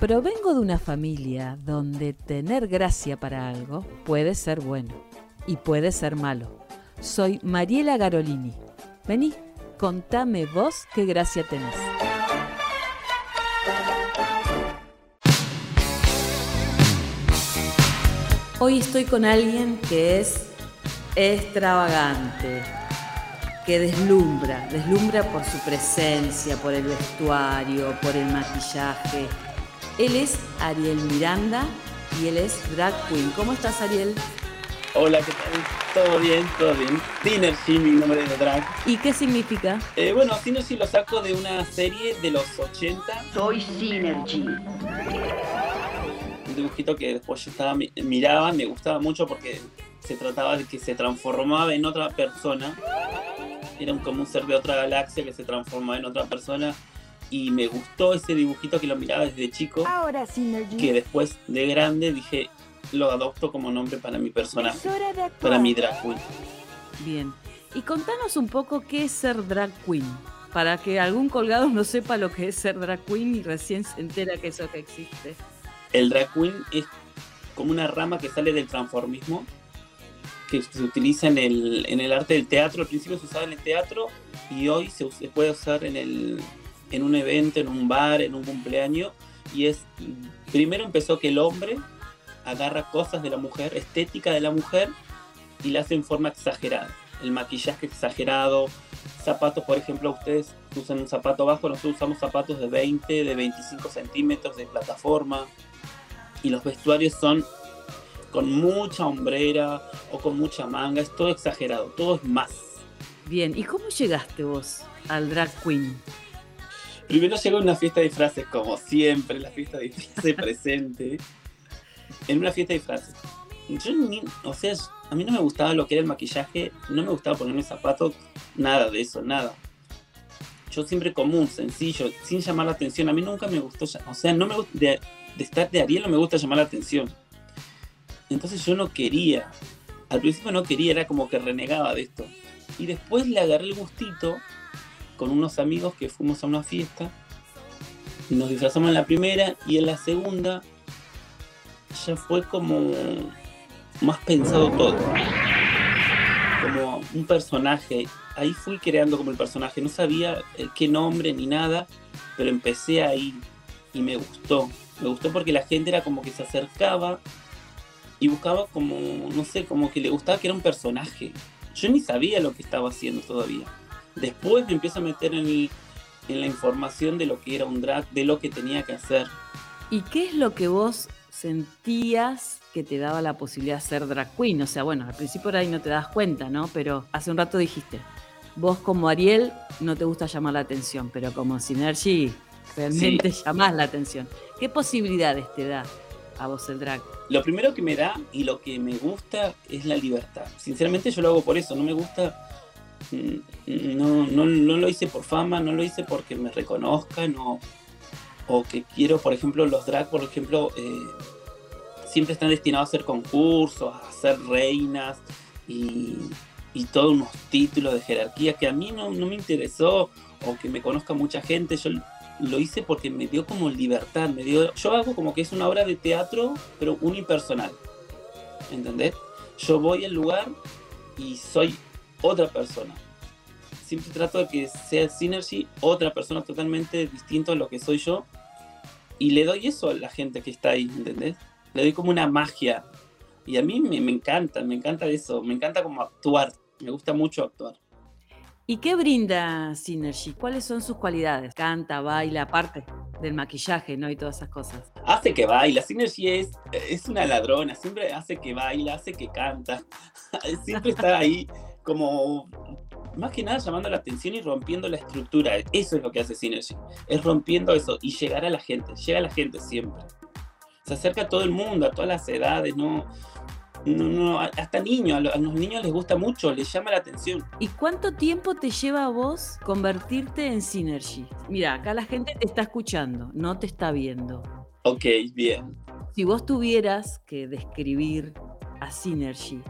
Provengo de una familia donde tener gracia para algo puede ser bueno y puede ser malo. Soy Mariela Garolini. Vení, contame vos qué gracia tenés. Hoy estoy con alguien que es extravagante, que deslumbra, deslumbra por su presencia, por el vestuario, por el maquillaje. Él es Ariel Miranda y él es drag queen. ¿Cómo estás, Ariel? Hola, ¿qué tal? ¿Todo bien? ¿Todo bien? Synergy, mi nombre de drag. ¿Y qué significa? Eh, bueno, Synergy lo saco de una serie de los 80. Soy Synergy dibujito que después yo estaba, miraba, me gustaba mucho porque se trataba de que se transformaba en otra persona. Era como un ser de otra galaxia que se transformaba en otra persona. Y me gustó ese dibujito que lo miraba desde chico. Ahora Que después de grande dije, lo adopto como nombre para mi personaje. Para mi drag queen. Bien. Y contanos un poco qué es ser drag queen. Para que algún colgado no sepa lo que es ser drag queen y recién se entera que eso que existe. El drag queen es como una rama que sale del transformismo, que se utiliza en el, en el arte del teatro. Al principio se usaba en el teatro y hoy se, puede usar en, el, en un evento, en un bar, en un cumpleaños. Y es, primero empezó que el hombre agarra cosas de la mujer, estética de la mujer, y la hace en forma exagerada. El maquillaje exagerado, zapatos, por ejemplo, ustedes usan un zapato bajo, nosotros usamos zapatos de 20, de 25 centímetros de plataforma y los vestuarios son con mucha hombrera o con mucha manga, es todo exagerado, todo es más. Bien, ¿y cómo llegaste vos al drag queen? Primero llegó a una fiesta de disfraces, como siempre, la fiesta de disfraces presente. En una fiesta de disfraces. Yo o sea, a mí no me gustaba lo que era el maquillaje, no me gustaba ponerme zapatos, nada de eso, nada. Yo siempre común, sencillo, sin llamar la atención. A mí nunca me gustó, o sea, no me gusta, de estar de Ariel no me gusta llamar la atención. Entonces yo no quería. Al principio no quería, era como que renegaba de esto. Y después le agarré el gustito con unos amigos que fuimos a una fiesta. Nos disfrazamos en la primera y en la segunda ya fue como más pensado todo. Como un personaje. Ahí fui creando como el personaje. No sabía qué nombre ni nada, pero empecé ahí y me gustó. Me gustó porque la gente era como que se acercaba y buscaba como, no sé, como que le gustaba que era un personaje. Yo ni sabía lo que estaba haciendo todavía. Después me empiezo a meter en, en la información de lo que era un drag, de lo que tenía que hacer. ¿Y qué es lo que vos sentías que te daba la posibilidad de ser drag queen? O sea, bueno, al principio por ahí no te das cuenta, ¿no? Pero hace un rato dijiste, vos como Ariel no te gusta llamar la atención, pero como Synergy realmente llamás la atención. ¿Qué posibilidades te da a vos el drag? Lo primero que me da y lo que me gusta es la libertad. Sinceramente yo lo hago por eso, no me gusta, mm, no, no, no lo hice por fama, no lo hice porque me reconozcan o, o que quiero, por ejemplo, los drag, por ejemplo, eh, siempre están destinados a hacer concursos, a ser reinas y, y todos unos títulos de jerarquía que a mí no, no me interesó o que me conozca mucha gente. Yo lo hice porque me dio como libertad, me dio, yo hago como que es una obra de teatro, pero unipersonal, ¿entendés? Yo voy al lugar y soy otra persona. Siempre trato de que sea Synergy otra persona totalmente distinta a lo que soy yo. Y le doy eso a la gente que está ahí, ¿entendés? Le doy como una magia. Y a mí me, me encanta, me encanta eso, me encanta como actuar, me gusta mucho actuar. ¿Y qué brinda Synergy? ¿Cuáles son sus cualidades? Canta, baila, aparte del maquillaje, ¿no? Y todas esas cosas. Hace que baila. Synergy es, es una ladrona. Siempre hace que baila, hace que canta. siempre está ahí como más que nada llamando la atención y rompiendo la estructura. Eso es lo que hace Synergy. Es rompiendo eso y llegar a la gente. Llega a la gente siempre. Se acerca a todo el mundo, a todas las edades, ¿no? No, no, hasta niños, a los niños les gusta mucho, les llama la atención. ¿Y cuánto tiempo te lleva a vos convertirte en Synergy? Mira, acá la gente te está escuchando, no te está viendo. Ok, bien. Si vos tuvieras que describir a Synergy,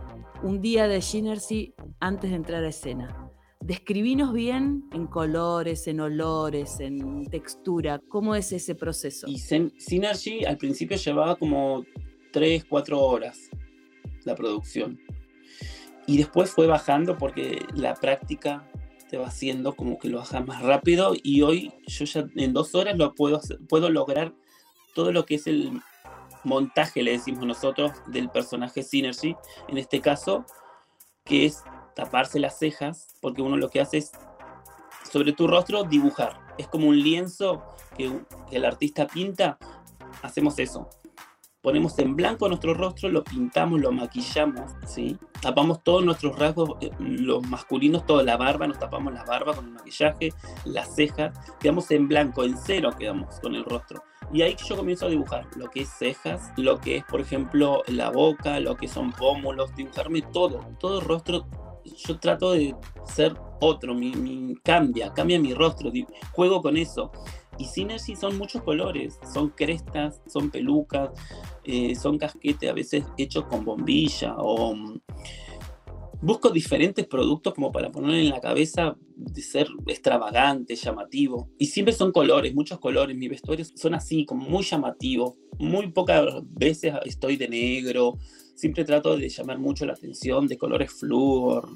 un día de Synergy antes de entrar a escena, Describinos bien en colores, en olores, en textura. ¿Cómo es ese proceso? Y Synergy al principio llevaba como 3, 4 horas la producción. Y después fue bajando porque la práctica te va haciendo como que lo hagas más rápido y hoy yo ya en dos horas lo puedo, puedo lograr todo lo que es el montaje, le decimos nosotros, del personaje Synergy, en este caso, que es taparse las cejas, porque uno lo que hace es sobre tu rostro dibujar. Es como un lienzo que el artista pinta, hacemos eso ponemos en blanco nuestro rostro, lo pintamos, lo maquillamos, ¿sí? Tapamos todos nuestros rasgos, eh, los masculinos, toda la barba, nos tapamos la barba con el maquillaje, las cejas, quedamos en blanco, en cero quedamos con el rostro. Y ahí yo comienzo a dibujar lo que es cejas, lo que es, por ejemplo, la boca, lo que son pómulos, dibujarme todo, todo el rostro. Yo trato de ser otro, mi, cambia, cambia mi rostro, juego con eso. Y Synergy son muchos colores, son crestas, son pelucas, eh, son casquetes a veces hechos con bombilla o mm, busco diferentes productos como para poner en la cabeza de ser extravagante, llamativo. Y siempre son colores, muchos colores. Mis vestuarios son así, como muy llamativos. Muy pocas veces estoy de negro. Siempre trato de llamar mucho la atención de colores flúor.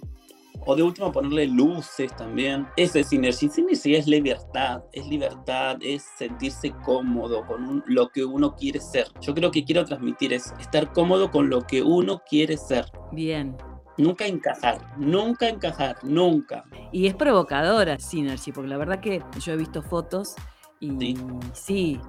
O de último ponerle luces también. Eso es Synergy. Synergy es libertad, es libertad, es sentirse cómodo con lo que uno quiere ser. Yo creo que quiero transmitir es estar cómodo con lo que uno quiere ser. Bien. Nunca encajar, nunca encajar, nunca. Y es provocadora Synergy, porque la verdad que yo he visto fotos y sí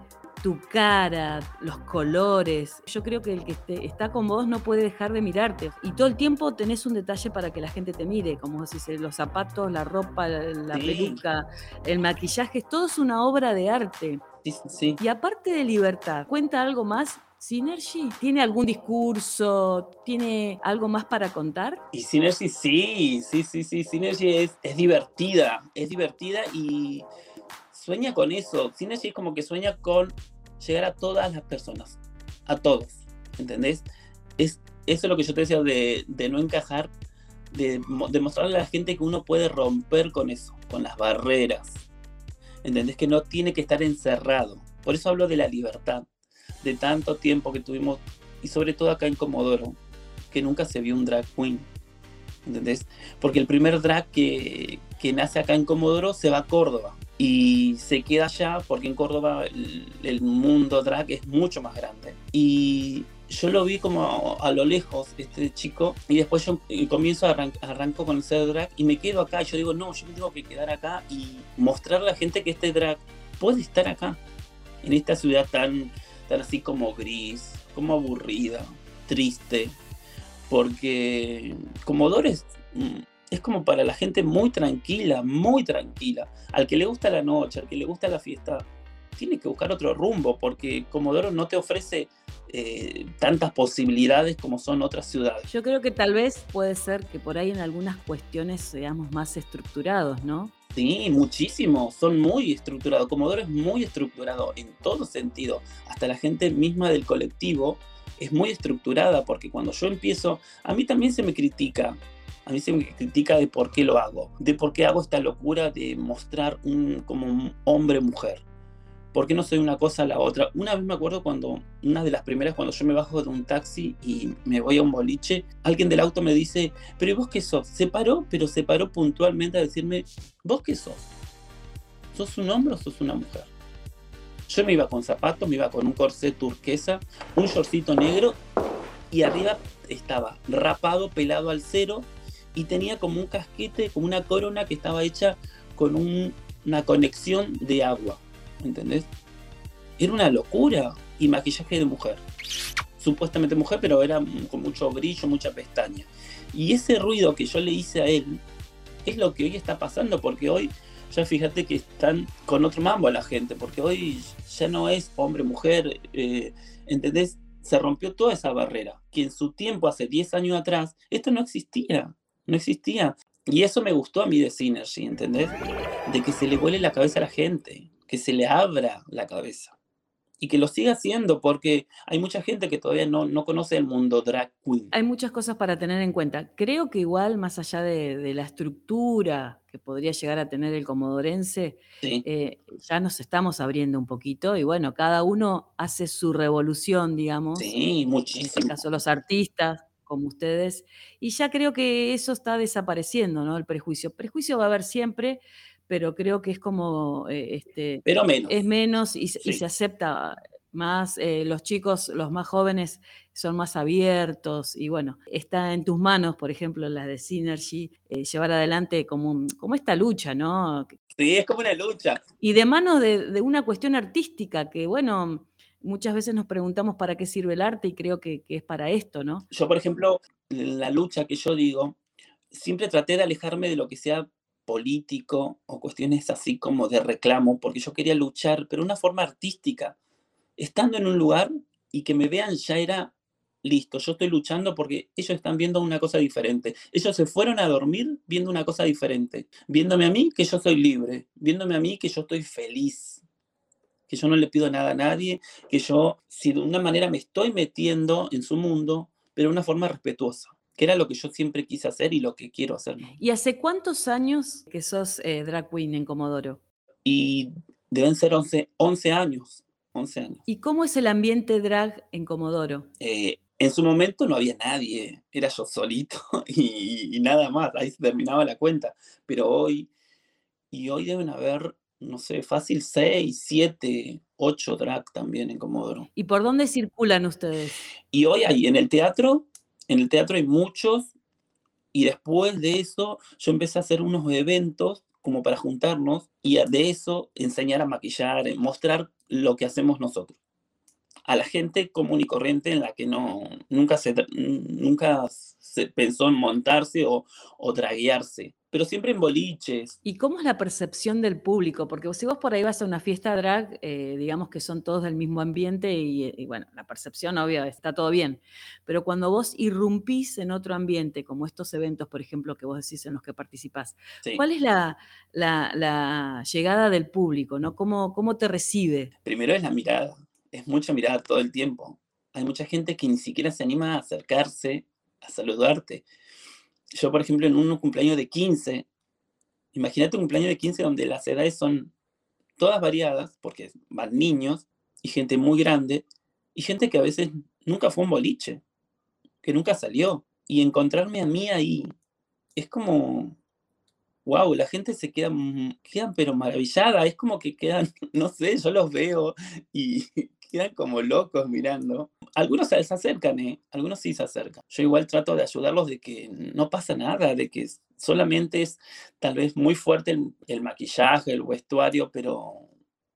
tu cara, los colores. Yo creo que el que está con vos no puede dejar de mirarte. Y todo el tiempo tenés un detalle para que la gente te mire, como si los zapatos, la ropa, la, peluca, el maquillaje, todo es una obra de arte. Sí, sí. Y aparte de libertad, ¿cuenta algo más ¿Synergy? ¿Tiene algún discurso? ¿Tiene algo más para contar? Y Synergy sí, sí, sí, sí. Synergy es, es divertida, es divertida y sueña con eso. Synergy es como que sueña con llegar a todas las personas, a todos, ¿entendés? Es, eso es lo que yo te decía de, no encajar, de demostrarle a la gente que uno puede romper con eso, con las barreras, ¿entendés? Que no tiene que estar encerrado. Por eso hablo de la libertad, de tanto tiempo que tuvimos, y sobre todo acá en Comodoro, que nunca se vio un drag queen, ¿entendés? Porque el primer drag que, que nace acá en Comodoro se va a Córdoba y se queda allá porque en Córdoba el, mundo drag es mucho más grande. Y yo lo vi como a, lo lejos, este chico, y después yo comienzo a arranco con el ser drag y me quedo acá. Y yo digo, no, yo me tengo que quedar acá y mostrar a la gente que este drag puede estar acá, en esta ciudad tan, tan así como gris, como aburrida, triste, porque Comodores mm, es como para la gente muy tranquila, muy tranquila. Al que le gusta la noche, al que le gusta la fiesta, tiene que buscar otro rumbo, porque Comodoro no te ofrece eh, tantas posibilidades como son otras ciudades. Yo creo que tal vez puede ser que por ahí en algunas cuestiones seamos más estructurados, ¿no? Sí, muchísimo, son muy estructurados. Comodoro es muy estructurado en todo sentido. Hasta la gente misma del colectivo es muy estructurada, porque cuando yo empiezo, a mí también se me critica a mí se me critica de por qué lo hago, de por qué hago esta locura de mostrar un, como un hombre-mujer. ¿Por qué no soy una cosa a la otra? Una vez me acuerdo cuando, una de las primeras, cuando yo me bajo de un taxi y me voy a un boliche, alguien del auto me dice, pero ¿y vos qué sos? Se paró, pero se paró puntualmente a decirme, ¿vos qué sos? ¿Sos un hombre o sos una mujer? Yo me iba con zapatos, me iba con un corset turquesa, un shortcito negro y arriba estaba rapado, pelado al cero, y tenía como un casquete, como una corona que estaba hecha con una conexión de agua, ¿entendés? Era una locura y maquillaje de mujer. Supuestamente mujer, pero era con mucho brillo, mucha pestaña. Y ese ruido que yo le hice a él es lo que hoy está pasando, porque hoy ya fíjate que están con otro mambo la gente, porque hoy ya no es hombre-mujer, eh, ¿entendés? Se rompió toda esa barrera, que en su tiempo, hace 10 años atrás, esto no existía no existía. Y eso me gustó a mí de Synergy, ¿entendés? De que se le vuele la cabeza a la gente, que se le abra la cabeza. y que lo siga haciendo, porque hay mucha gente que todavía no, no conoce el mundo drag queen. Hay muchas cosas para tener en cuenta. Creo que igual, más allá de, la estructura que podría llegar a tener el comodorense, eh, ya nos estamos abriendo un poquito y bueno, cada uno hace su revolución, digamos. Sí, muchísimo. En este caso los artistas, como ustedes, y ya creo que eso está desapareciendo, ¿no? El prejuicio. Prejuicio va a haber siempre, pero creo que es como, eh, este, pero menos. es menos y, se acepta más, eh, los chicos, los más jóvenes son más abiertos y bueno, está en tus manos, por ejemplo, la de Synergy, eh, llevar adelante como, como esta lucha, ¿no? Sí, es como una lucha. Y de manos de, de una cuestión artística que, bueno, muchas veces nos preguntamos para qué sirve el arte y creo que, es para esto, ¿no? Yo, por ejemplo, la lucha que yo digo, siempre traté de alejarme de lo que sea político o cuestiones así como de reclamo, porque yo quería luchar, pero una forma artística. Estando en un lugar y que me vean ya era listo, yo estoy luchando porque ellos están viendo una cosa diferente. Ellos se fueron a dormir viendo una cosa diferente, viéndome a mí que yo soy libre, viéndome a mí que yo estoy feliz, que yo no le pido nada a nadie, que yo, si de una manera me estoy metiendo en su mundo, pero de una forma respetuosa que era lo que yo siempre quise hacer y lo que quiero hacer. ¿Y hace cuántos años que sos eh, drag queen en Comodoro? Y deben ser 11, 11 años. 11 años. ¿Y cómo es el ambiente drag en Comodoro? Eh, en su momento no había nadie, era yo solito y, y, nada más, ahí se terminaba la cuenta. Pero hoy, y hoy deben haber, no sé, fácil 6, 7, 8 drag también en Comodoro. ¿Y por dónde circulan ustedes? Y hoy hay en el teatro en el teatro hay muchos y después de eso yo empecé a hacer unos eventos como para juntarnos y de eso enseñar a maquillar, eh, mostrar lo que hacemos nosotros. A la gente común y corriente en la que no, nunca, se, nunca se pensó en montarse o, o draguearse pero siempre en boliches. ¿Y cómo es la percepción del público? Porque si vos por ahí vas a una fiesta drag, eh, digamos que son todos del mismo ambiente y, bueno, la percepción obvia está todo bien, pero cuando vos irrumpís en otro ambiente, como estos eventos, por ejemplo, que vos decís en los que participás, ¿cuál es la, llegada del público? ¿no? ¿Cómo, ¿Cómo te recibe? Primero es la mirada, es mucha mirada todo el tiempo. Hay mucha gente que ni siquiera se anima a acercarse, a saludarte yo, por ejemplo, en un cumpleaños de 15, imagínate un cumpleaños de 15 donde las edades son todas variadas, porque van niños y gente muy grande, y gente que a veces nunca fue un boliche, que nunca salió. Y encontrarme a mí ahí es como, wow, la gente se queda, quedan pero maravillada, es como que quedan, no sé, yo los veo y quedan como locos mirando. Algunos se acercan, ¿eh? algunos sí se acercan. Yo igual trato de ayudarlos de que no pasa nada, de que solamente es tal vez muy fuerte el, maquillaje, el vestuario, pero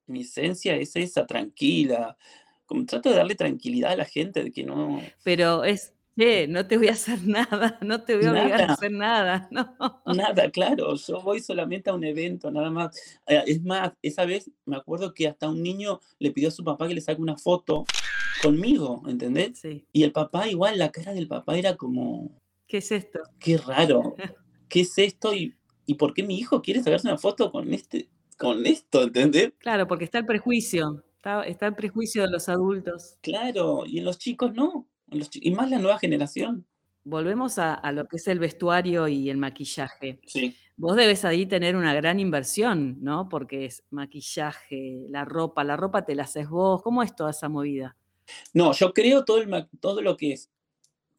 mi esencia es esa, tranquila. Como trato de darle tranquilidad a la gente, de que no... Pero es, no te voy a hacer nada, no te voy a obligar a hacer nada, no. Nada, claro, yo voy solamente a un evento, nada más. Eh, es más, esa vez me acuerdo que hasta un niño le pidió a su papá que le saque una foto conmigo, ¿entendés? Sí. Y el papá, igual, la cara del papá era como... ¿Qué es esto? Qué raro. ¿Qué es esto? ¿Y, y por qué mi hijo quiere sacarse una foto con, este, con esto, ¿entendés? Claro, porque está el prejuicio, está, está el prejuicio de los adultos. Claro, y en los chicos no y más la nueva generación. Volvemos a, lo que es el vestuario y el maquillaje. Sí. Vos debes ahí tener una gran inversión, ¿no? Porque es maquillaje, la ropa, la ropa te la haces vos. ¿Cómo es toda esa movida? No, yo creo todo, el, todo lo que es.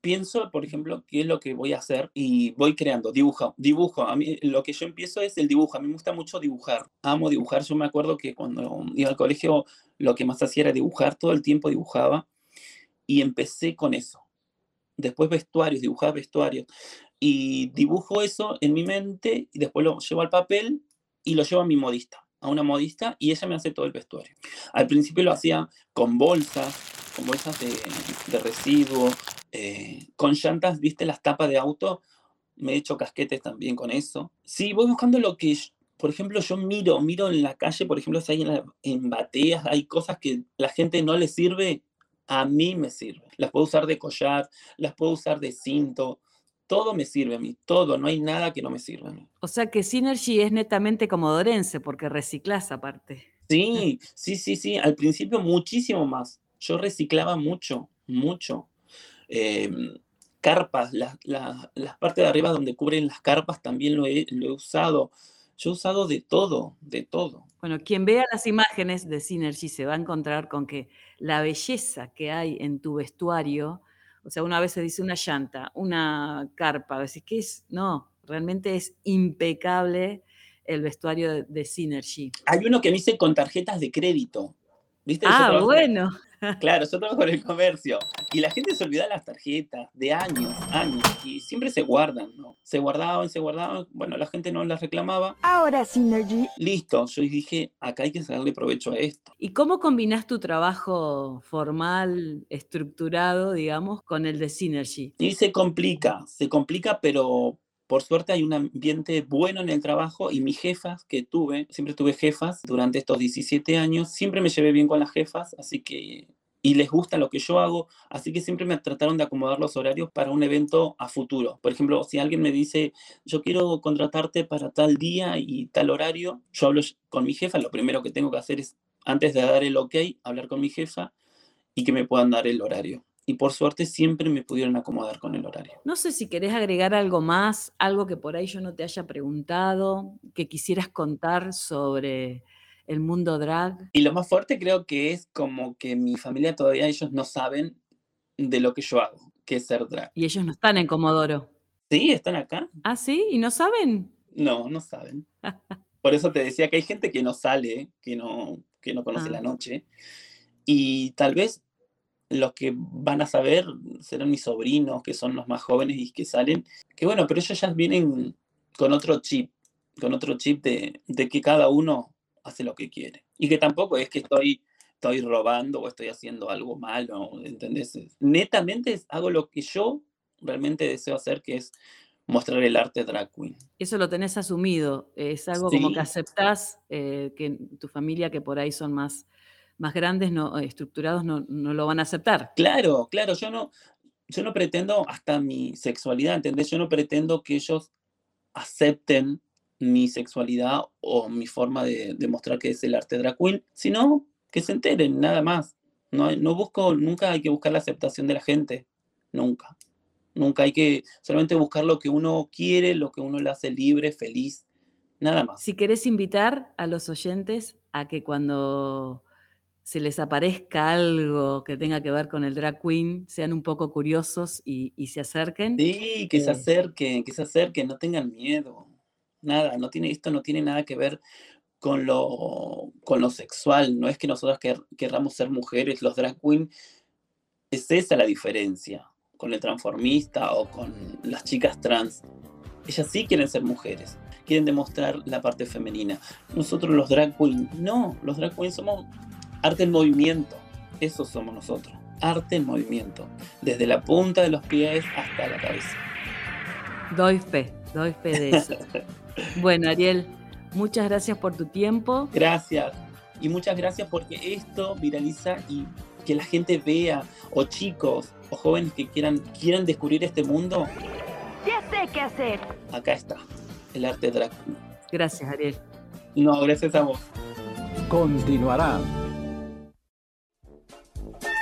Pienso, por ejemplo, qué es lo que voy a hacer y voy creando, dibujo, dibujo. A mí lo que yo empiezo es el dibujo. A mí me gusta mucho dibujar. Amo dibujar. Yo me acuerdo que cuando iba al colegio lo que más hacía era dibujar, todo el tiempo dibujaba y empecé con eso. Después vestuarios, dibujar vestuarios. Y dibujo eso en mi mente y después lo llevo al papel y lo llevo a mi modista, a una modista, y ella me hace todo el vestuario. Al principio lo hacía con bolsas, con bolsas de, de residuo, eh, con llantas, viste, las tapas de auto. Me he hecho casquetes también con eso. Sí, voy buscando lo que, por ejemplo, yo miro, miro en la calle, por ejemplo, si hay en, en bateas, hay cosas que la gente no le sirve, a mí me sirve. Las puedo usar de collar, las puedo usar de cinto, todo me sirve a mí, todo, no hay nada que no me sirva a mí. O sea que Synergy es netamente comodorense, porque reciclas aparte. Sí, sí, sí, sí, al principio muchísimo más. Yo reciclaba mucho, mucho. Em, carpas, las partes de arriba donde cubren las carpas también lo he, lo he usado. Yo he usado de todo, de todo. Bueno, quien vea las imágenes de Synergy se va a encontrar con que la belleza que hay en tu vestuario, o sea, una vez se dice una llanta, una carpa, a veces que es, no, realmente es impecable el vestuario de, Synergy. Hay uno que me hice con tarjetas de crédito. ¿Viste? Ah, bueno. Claro, yo trabajo en el comercio y la gente se olvida las tarjetas de años, años y siempre se guardan, ¿no? Se guardaban, se guardaban, bueno, la gente no las reclamaba. Ahora Synergy. Listo, yo dije, acá hay que sacarle provecho a esto. ¿Y cómo combinas tu trabajo formal, estructurado, digamos, con el de Synergy? Y se complica, se complica, pero por suerte hay un ambiente bueno en el trabajo y mis jefas que tuve, siempre tuve jefas durante estos 17 años, siempre me llevé bien con las jefas, así que y les gusta lo que yo hago, así que siempre me trataron de acomodar los horarios para un evento a futuro. Por ejemplo, si alguien me dice, yo quiero contratarte para tal día y tal horario, yo hablo con mi jefa, lo primero que tengo que hacer es, antes de dar el ok, hablar con mi jefa y que me puedan dar el horario y por suerte siempre me pudieron acomodar con el horario. No sé si querés agregar algo más, algo que por ahí yo no te haya preguntado, que quisieras contar sobre el mundo drag. Y lo más fuerte creo que es como que mi familia todavía ellos no saben de lo que yo hago, que es ser drag. Y ellos no están en Comodoro. Sí, están acá. Ah, sí, y no saben. No, no saben. por eso te decía que hay gente que no sale, que no, que no conoce la ah. noche. Y tal vez los que van a saber serán mis sobrinos, que son los más jóvenes y que salen, que bueno, pero ellos ya vienen con otro chip, con otro chip de, que cada uno hace lo que quiere. Y que tampoco es que estoy, estoy robando o estoy haciendo algo malo, ¿entendés? Netamente hago lo que yo realmente deseo hacer, que es mostrar el arte drag queen. Eso lo tenés asumido, es algo como que aceptás eh, que tu familia, que por ahí son más más grandes, no, estructurados, no, lo van a aceptar. Claro, claro, yo no, yo no pretendo hasta mi sexualidad, ¿entendés? Yo no pretendo que ellos acepten mi sexualidad o mi forma de demostrar que es el arte drag queen, sino que se enteren, nada más. No, no busco, nunca hay que buscar la aceptación de la gente, nunca. Nunca hay que solamente buscar lo que uno quiere, lo que uno le hace libre, feliz, nada más. Si querés invitar a los oyentes a que cuando se les aparezca algo que tenga que ver con el drag queen, sean un poco curiosos y, se acerquen. Sí, que se eh. acerquen, que se acerquen, no tengan miedo. Nada, no tiene, esto no tiene nada que ver con lo, con lo sexual. No es que nosotros querramos ser mujeres, los drag queen, es esa la diferencia con el transformista o con las chicas trans. Ellas sí quieren ser mujeres, quieren demostrar la parte femenina. Nosotros los drag queen, no, los drag queen somos Arte en movimiento, eso somos nosotros. Arte en movimiento, desde la punta de los pies hasta la cabeza. Doy fe, doy fe de eso. bueno, Ariel, muchas gracias por tu tiempo. Gracias. Y muchas gracias porque esto viraliza y que la gente vea, o chicos, o jóvenes que quieran, quieran descubrir este mundo. Ya sé qué hacer. Acá está, el arte drag. Gracias, Ariel. No, gracias a vos. Continuará.